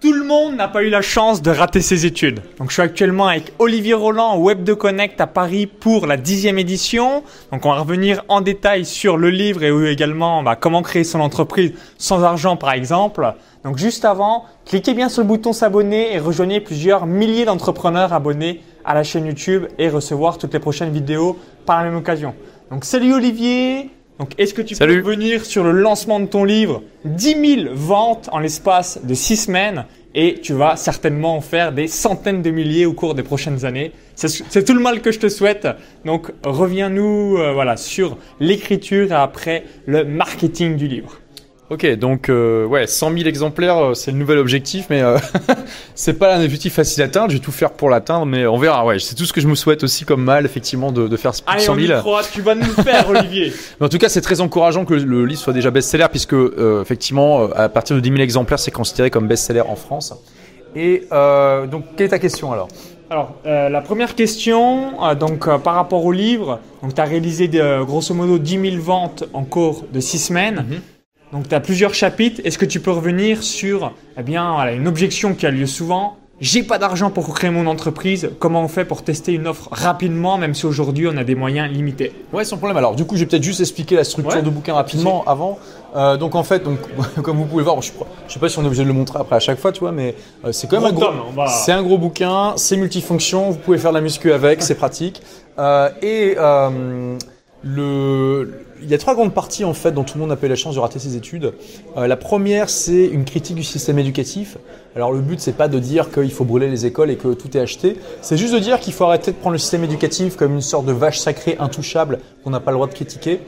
Tout le monde n'a pas eu la chance de rater ses études. Donc je suis actuellement avec Olivier Roland Web de Connect à Paris pour la dixième édition. Donc on va revenir en détail sur le livre et également bah, comment créer son entreprise sans argent par exemple. Donc juste avant, cliquez bien sur le bouton s'abonner et rejoignez plusieurs milliers d'entrepreneurs abonnés à la chaîne YouTube et recevoir toutes les prochaines vidéos par la même occasion. Donc salut Olivier, donc, est-ce que tu peux revenir sur le lancement de ton livre? 10 000 ventes en l'espace de 6 semaines et tu vas certainement en faire des centaines de milliers au cours des prochaines années. C'est tout le mal que je te souhaite. Donc, reviens-nous euh, voilà, sur l'écriture et après le marketing du livre. Ok, donc euh, ouais, 100 000 exemplaires, euh, c'est le nouvel objectif, mais euh, c'est pas un objectif facile à atteindre. Je vais tout faire pour l'atteindre, mais on verra. Ouais, c'est tout ce que je me souhaite aussi comme mal, effectivement, de, de faire 100 000. Allez, on croit, tu vas nous le faire, Olivier. mais en tout cas, c'est très encourageant que le, livre soit déjà best-seller, puisque effectivement, à partir de 10 000 exemplaires, c'est considéré comme best-seller en France. Et donc, quelle est ta question alors? Alors, la première question, donc par rapport au livre, donc tu as réalisé grosso modo 10 000 ventes en cours de 6 semaines. Mhm. Donc tu as plusieurs chapitres. Est-ce que tu peux revenir sur eh bien, voilà, une objection qui a lieu souvent? J'ai pas d'argent pour créer mon entreprise. Comment on fait pour tester une offre rapidement, même si aujourd'hui on a des moyens limités? Ouais, sans problème. Alors, du coup, je vais peut-être juste expliquer la structure de bouquin rapidement avant. Euh, donc, en fait, donc, comme vous pouvez voir, je, je sais pas si on est obligé de le montrer après à chaque fois, tu vois, mais euh, c'est quand même un gros. C'est un gros bouquin. C'est multifonction. Vous pouvez faire de la muscu avec. c'est pratique. Euh, et euh, le il y a trois grandes parties en fait dont tout le monde a eu la chance de rater ses études. Euh, la première, c'est une critique du système éducatif. Alors le but, c'est pas de dire qu'il faut brûler les écoles et que tout est acheté. C'est juste de dire qu'il faut arrêter de prendre le système éducatif comme une sorte de vache sacrée intouchable qu'on n'a pas le droit de critiquer.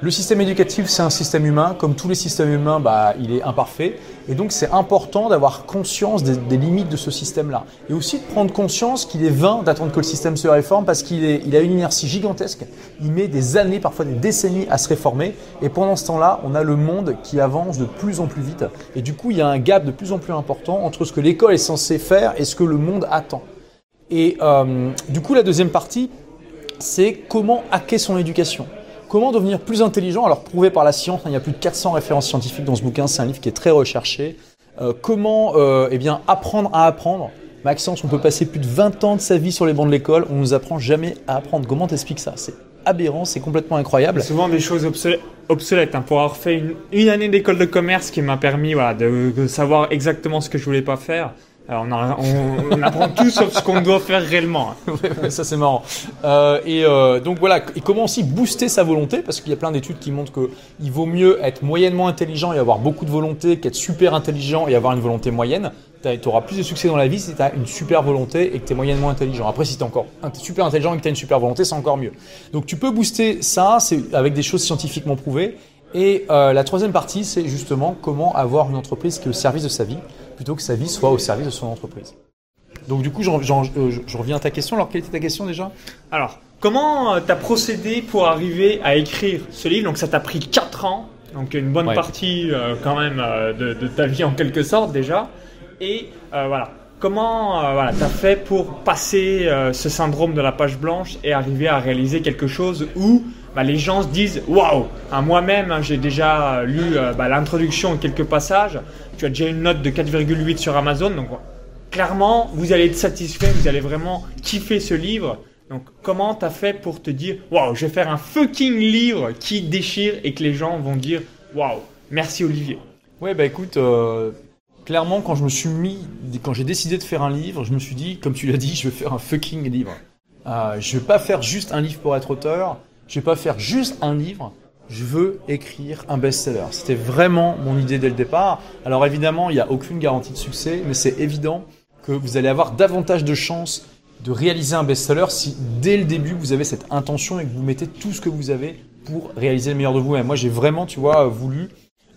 Le système éducatif, c'est un système humain. Comme tous les systèmes humains, bah, il est imparfait. Et donc, c'est important d'avoir conscience des, limites de ce système-là. Et aussi de prendre conscience qu'il est vain d'attendre que le système se réforme parce qu'il il a une inertie gigantesque. Il met des années, parfois des décennies à se réformer. Et pendant ce temps-là, on a le monde qui avance de plus en plus vite. Et du coup, il y a un gap de plus en plus important entre ce que l'école est censée faire et ce que le monde attend. Et euh, du coup, la deuxième partie, c'est comment hacker son éducation. Comment devenir plus intelligent? Alors prouvé par la science, hein, il y a plus de 400 références scientifiques dans ce bouquin, c'est un livre qui est très recherché. Euh, comment euh, eh bien, apprendre à apprendre? Maxence, on peut passer plus de 20 ans de sa vie sur les bancs de l'école, on nous apprend jamais à apprendre. Comment t'expliques ça? C'est aberrant, c'est complètement incroyable. Souvent des choses obsolètes. Hein. Pour avoir fait une, année d'école de commerce qui m'a permis de, de, savoir exactement ce que je voulais pas faire, alors on, apprend tout sauf ce qu'on doit faire réellement. ça c'est marrant. Euh, et euh, donc voilà, et comment aussi booster sa volonté, parce qu'il y a plein d'études qui montrent qu'il vaut mieux être moyennement intelligent et avoir beaucoup de volonté qu'être super intelligent et avoir une volonté moyenne. Tu auras plus de succès dans la vie si tu as une super volonté et que tu es moyennement intelligent. Après, si tu es encore super intelligent et que tu as une super volonté, c'est encore mieux. Donc tu peux booster ça c'est avec des choses scientifiquement prouvées. Et euh, la troisième partie, c'est justement comment avoir une entreprise qui est au service de sa vie plutôt que sa vie soit au service de son entreprise. Donc du coup, euh, je reviens à ta question. Alors, quelle était ta question déjà? Alors, comment euh, tu as procédé pour arriver à écrire ce livre? Donc, ça t'a pris 4 ans, donc une bonne partie euh, quand même de, ta vie en quelque sorte déjà. Et voilà, comment voilà, tu as fait pour passer ce syndrome de la page blanche et arriver à réaliser quelque chose où bah, les gens se disent waouh Moi-même, hein, j'ai déjà lu bah, l'introduction et quelques passages tu as déjà une note de 4,8 sur Amazon. Donc, clairement, vous allez être satisfait, vous allez vraiment kiffer ce livre. Donc, comment tu as fait pour te dire, waouh, je vais faire un fucking livre qui déchire et que les gens vont dire, waouh, merci Olivier. Ouais, bah écoute, euh, clairement, quand je me suis mis, quand j'ai décidé de faire un livre, je me suis dit, comme tu l'as dit, je vais faire un fucking livre. Euh, je vais pas faire juste un livre pour être auteur. Je vais pas faire juste un livre je veux écrire un best-seller. C'était vraiment mon idée dès le départ. Alors évidemment, il n'y a aucune garantie de succès, mais c'est évident que vous allez avoir davantage de chances de réaliser un best-seller si dès le début vous avez cette intention et que vous mettez tout ce que vous avez pour réaliser le meilleur de vous-même. Moi, j'ai vraiment, tu vois, voulu.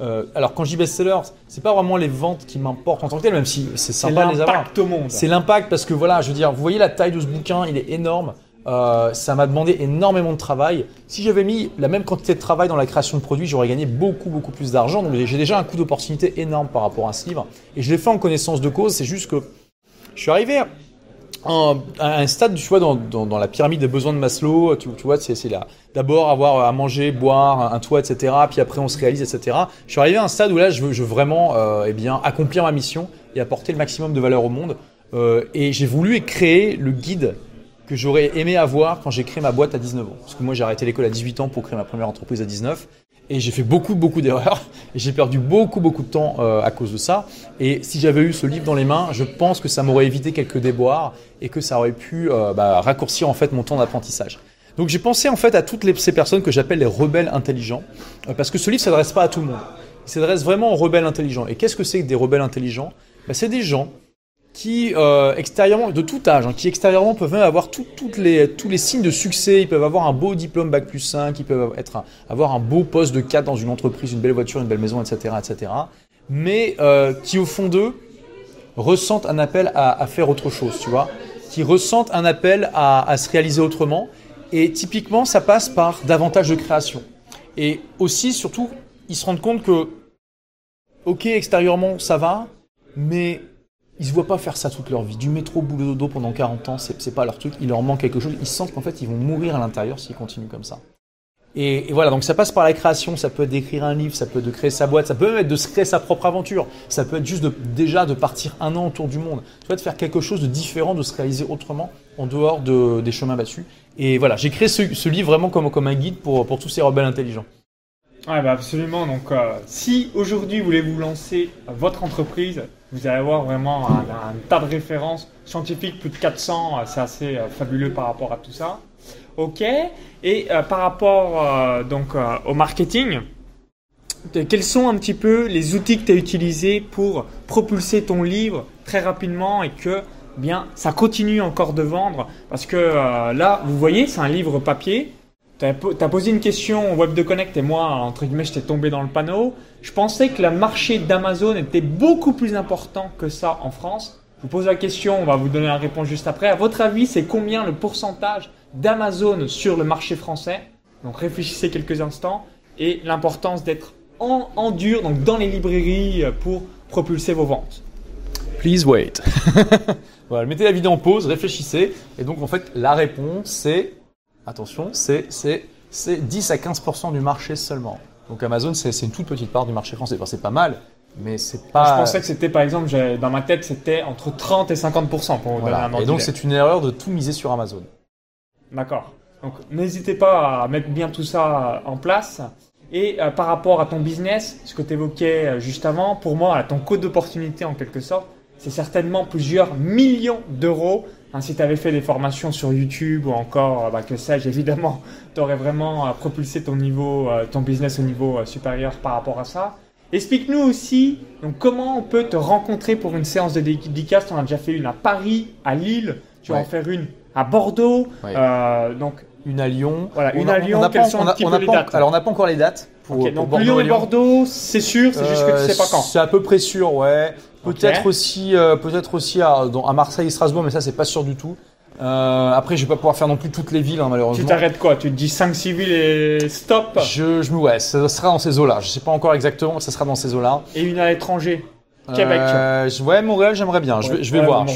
Euh, alors quand je dis best-seller, c'est pas vraiment les ventes qui m'importent en tant que tel, même si c'est sympa de les avoir. C'est l'impact au monde. C'est l'impact parce que voilà, je veux dire, vous voyez la taille de ce bouquin, il est énorme. Euh, ça m'a demandé énormément de travail. Si j'avais mis la même quantité de travail dans la création de produits, j'aurais gagné beaucoup, beaucoup plus d'argent. Donc j'ai déjà un coût d'opportunité énorme par rapport à ce livre. Et je l'ai fait en connaissance de cause. C'est juste que je suis arrivé un, un stade, tu vois, dans, la pyramide des besoins de Maslow, tu, vois, c'est. D'abord avoir à manger, boire, un toit, etc. Puis après on se réalise, etc. Je suis arrivé à un stade où là, je veux, je veux vraiment, euh, eh bien, accomplir ma mission et apporter le maximum de valeur au monde. Euh, et j'ai voulu créer le guide que j'aurais aimé avoir quand j'ai créé ma boîte à 19 ans. Parce que moi, j'ai arrêté l'école à 18 ans pour créer ma première entreprise à 19. Et j'ai fait beaucoup, beaucoup d'erreurs. Et j'ai perdu beaucoup, beaucoup de temps euh, à cause de ça. Et si j'avais eu ce livre dans les mains, je pense que ça m'aurait évité quelques déboires et que ça aurait pu euh, bah, raccourcir en fait mon temps d'apprentissage. Donc j'ai pensé en fait à toutes ces personnes que j'appelle les rebelles intelligents, euh, parce que ce livre s'adresse pas à tout le monde. Il s'adresse vraiment aux rebelles intelligents. Et qu'est-ce que c'est que des rebelles intelligents? Bah, C'est des gens qui euh, extérieurement, de tout âge, hein, qui extérieurement peuvent même avoir toutes les, tous les signes de succès, ils peuvent avoir un beau diplôme Bac plus 5, ils peuvent être, avoir un beau poste de cadre dans une entreprise, une belle voiture, une belle maison, etc. etc. mais euh, qui au fond d'eux ressentent un appel à, à, faire autre chose, tu vois, qui ressentent un appel à, à se réaliser autrement, et typiquement ça passe par davantage de création. Et aussi, surtout, ils se rendent compte que, ok, extérieurement ça va, mais ils se voient pas faire ça toute leur vie. Du métro boulot dodo pendant 40 ans, c'est pas leur truc. Il leur manque quelque chose. Ils sentent qu'en fait, ils vont mourir à l'intérieur s'ils continuent comme ça. Et, voilà, donc ça passe par la création. Ça peut être d'écrire un livre, ça peut être de créer sa boîte, ça peut même être de se créer sa propre aventure. Ça peut être juste de, déjà de partir un an autour du monde. Tu vois, de faire quelque chose de différent, de se réaliser autrement en dehors de, des chemins battus. Et voilà, j'ai créé ce, livre vraiment comme, un guide pour tous ces rebelles intelligents. Ouais, bah absolument. Donc, euh, si aujourd'hui vous voulez vous lancer votre entreprise, vous allez avoir vraiment un, tas de références scientifiques, plus de 400, euh, c'est assez euh, fabuleux par rapport à tout ça. Ok. Et par rapport donc au marketing, quels sont un petit peu les outils que tu as utilisés pour propulser ton livre très rapidement et que bien ça continue encore de vendre? Parce que là, vous voyez, c'est un livre papier tu as, posé une question au Web de Connect et moi, entre guillemets, j'étais tombé dans le panneau. Je pensais que le marché d'Amazon était beaucoup plus important que ça en France. Je vous pose la question, on va vous donner la réponse juste après. À votre avis, c'est combien le pourcentage d'Amazon sur le marché français? Donc réfléchissez quelques instants. Et l'importance d'être en, en dur, donc dans les librairies pour propulser vos ventes. Please wait. voilà, mettez la vidéo en pause, réfléchissez. Et donc en fait, la réponse c'est attention, c'est 10 à 15% du marché seulement. Donc Amazon, c'est une toute petite part du marché français. Enfin, c'est pas mal, mais c'est pas. Je pensais que c'était, par exemple, dans ma tête, c'était entre 30 et 50% pour voilà. Et donc, c'est une erreur de tout miser sur Amazon. D'accord. Donc, n'hésitez pas à mettre bien tout ça en place. Et euh, par rapport à ton business, ce que tu évoquais euh, juste avant, pour moi, à ton code d'opportunité en quelque sorte, c'est certainement plusieurs millions d'euros Hein, si tu avais fait des formations sur YouTube ou encore, euh, bah, que sais-je, évidemment, tu aurais vraiment euh, propulsé ton niveau, euh, ton business au niveau supérieur par rapport à ça. Explique-nous aussi donc, comment on peut te rencontrer pour une séance de dédicace. On a déjà fait une à Paris, à Lille, tu vas en faire une à Bordeaux. donc, une à Lyon. Voilà, une à Lyon. quelles sont peu les dates Alors, on n'a pas encore les dates. Pour, donc, Lyon et Bordeaux, c'est sûr, c'est juste que tu sais pas quand. C'est à peu près sûr, ouais. Peut-être aussi, euh, peut-être aussi à, à, Marseille et Strasbourg, mais ça c'est pas sûr du tout. Euh, après, je vais pas pouvoir faire non plus toutes les villes, hein, malheureusement. Tu t'arrêtes quoi? Tu te dis 5-6 villes et stop? Je, je, Ouais, ça sera dans ces eaux-là. Je sais pas encore exactement, mais ça sera dans ces eaux-là. Et une à l'étranger? Québec. Euh, ouais, Montréal, j'aimerais bien. je vais, je vais voir.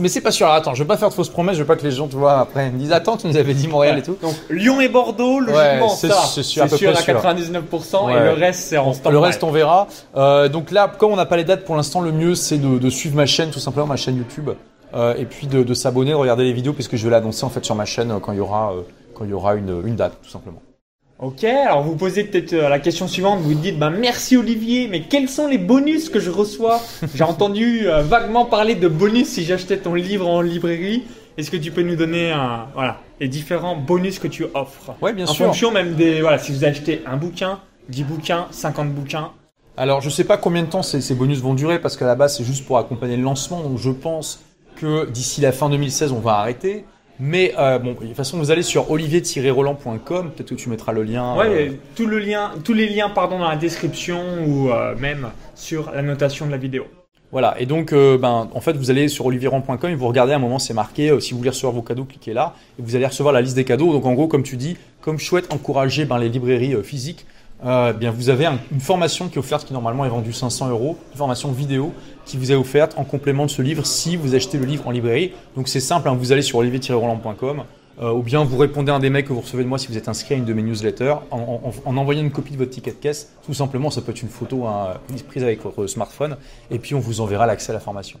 mais c'est pas sûr. attends, je vais pas faire de fausses promesses. Je veux pas que les gens, tu vois, après me disent attends, tu nous avais dit Montréal et tout. Donc Lyon et Bordeaux, logiquement, ça, c'est sûr, à, sûr à 99%. Et le reste, c'est en stand Le reste, on verra. Euh, donc là, comme on n'a pas les dates pour l'instant, le mieux, c'est de, de, suivre ma chaîne, tout simplement, ma chaîne YouTube, euh, et puis de, de s'abonner, de regarder les vidéos, puisque je vais l'annoncer en fait sur ma chaîne quand il y aura, euh, quand il y aura une, une date, tout simplement. Ok, alors vous posez peut-être euh, la question suivante, vous dites bah merci Olivier, mais quels sont les bonus que je reçois? J'ai entendu euh, vaguement parler de bonus si j'achetais ton livre en librairie. Est-ce que tu peux nous donner un, voilà, les différents bonus que tu offres? Oui, bien sûr. En fonction même des voilà, si vous achetez un bouquin, 10 bouquins, 50 bouquins. Alors je sais pas combien de temps ces, ces bonus vont durer parce qu'à la base c'est juste pour accompagner le lancement, donc je pense que d'ici la fin 2016 on va arrêter. Mais euh, bon, de toute façon, vous allez sur olivier-roland.com. Peut-être que tu mettras le lien. Ouais, euh, tout le lien, tous les liens, pardon, dans la description ou euh, même sur la notation de la vidéo. Voilà. Et donc, euh, ben, en fait, vous allez sur olivierroland.com et vous regardez à un moment, c'est marqué. si vous voulez recevoir vos cadeaux, cliquez là et vous allez recevoir la liste des cadeaux. Donc, en gros, comme tu dis, comme je souhaite encourager ben, les librairies physiques, euh, bien vous avez une formation qui est offerte qui normalement est vendue 500 euros, une formation vidéo qui vous est offerte en complément de ce livre si vous achetez le livre en librairie. Donc c'est simple, hein, vous allez sur olivier-roland.com euh, ou bien vous répondez à un des mails que vous recevez de moi si vous êtes inscrit à une de mes newsletters en, envoyant une copie de votre ticket de caisse. Tout simplement, ça peut être une photo hein, prise avec votre smartphone et puis on vous enverra l'accès à la formation.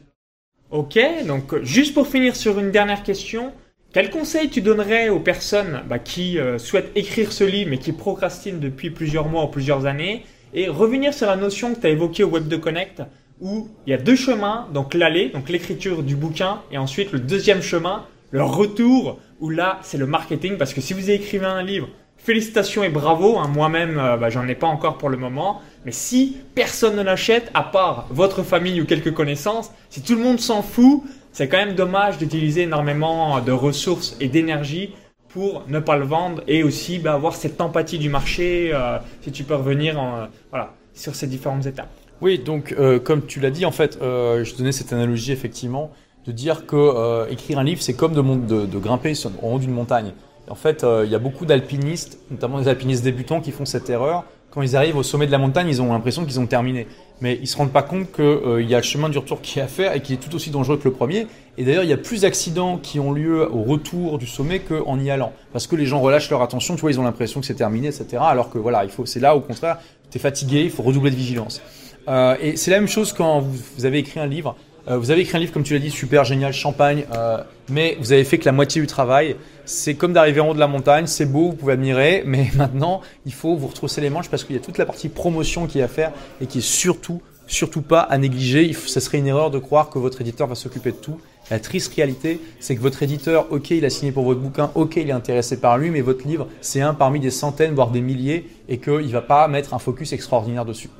Ok, donc juste pour finir sur une dernière question, quel conseil tu donnerais aux personnes bah, qui euh, souhaitent écrire ce livre mais qui procrastinent depuis plusieurs mois ou plusieurs années et revenir sur la notion que tu as évoquée au Web de Connect où il y a deux chemins, donc l'aller, donc l'écriture du bouquin et ensuite le deuxième chemin, le retour où là c'est le marketing parce que si vous écrivez un livre, félicitations et bravo, hein, moi-même euh, bah, j'en ai pas encore pour le moment, mais si personne ne l'achète à part votre famille ou quelques connaissances, si tout le monde s'en fout, c'est quand même dommage d'utiliser énormément de ressources et d'énergie pour ne pas le vendre et aussi bah, avoir cette empathie du marché euh, si tu peux revenir en, voilà, sur ces différentes étapes. Oui, donc euh, comme tu l'as dit, en fait, euh, je donnais cette analogie effectivement de dire que écrire un livre, c'est comme de, de, grimper en haut d'une montagne. En fait, il y a beaucoup d'alpinistes, notamment des alpinistes débutants, qui font cette erreur quand ils arrivent au sommet de la montagne, ils ont l'impression qu'ils ont terminé. Mais ils se rendent pas compte qu'il euh, y a le chemin du retour qui est à faire et qui est tout aussi dangereux que le premier. Et d'ailleurs, il y a plus d'accidents qui ont lieu au retour du sommet qu'en y allant. Parce que les gens relâchent leur attention, tu vois, ils ont l'impression que c'est terminé, etc. Alors que voilà, il faut, c'est là au contraire, tu es fatigué, il faut redoubler de vigilance. Euh, et c'est la même chose quand vous avez écrit un livre. Euh, vous avez écrit un livre, comme tu l'as dit, super génial, champagne, euh, mais vous avez fait que la moitié du travail. C'est comme d'arriver en haut de la montagne, c'est beau, vous pouvez admirer, mais maintenant, il faut vous retrousser les manches parce qu'il y a toute la partie promotion qui est à faire et qui est surtout, surtout pas à négliger. Ce serait une erreur de croire que votre éditeur va s'occuper de tout. La triste réalité, c'est que votre éditeur, ok, il a signé pour votre bouquin, ok, il est intéressé par lui, mais votre livre, c'est un parmi des centaines, voire des milliers, et qu'il ne va pas mettre un focus extraordinaire dessus.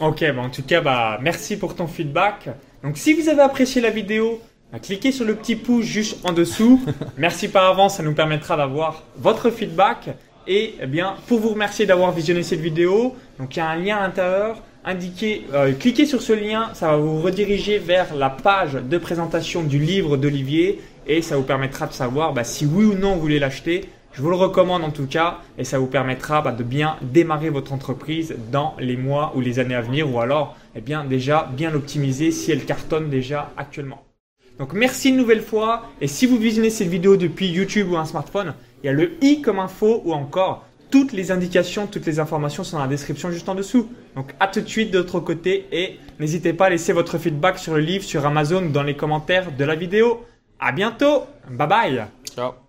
Ok, bon, en tout cas, bah, merci pour ton feedback. Donc si vous avez apprécié la vidéo, bah, cliquez sur le petit pouce juste en dessous. Merci par avance, ça nous permettra d'avoir votre feedback. Et eh bien, pour vous remercier d'avoir visionné cette vidéo, donc il y a un lien à l'intérieur. Indiquez, euh, cliquez sur ce lien, ça va vous rediriger vers la page de présentation du livre d'Olivier et ça vous permettra de savoir bah, si oui ou non vous voulez l'acheter. Je vous le recommande en tout cas et ça vous permettra bah, de bien démarrer votre entreprise dans les mois ou les années à venir ou alors eh bien déjà bien l'optimiser si elle cartonne déjà actuellement. Donc merci une nouvelle fois et si vous visionnez cette vidéo depuis YouTube ou un smartphone, il y a le i comme info ou encore toutes les indications, toutes les informations sont dans la description juste en dessous. Donc à tout de suite de l'autre côté et n'hésitez pas à laisser votre feedback sur le livre sur Amazon dans les commentaires de la vidéo. À bientôt. Bye bye. Ciao.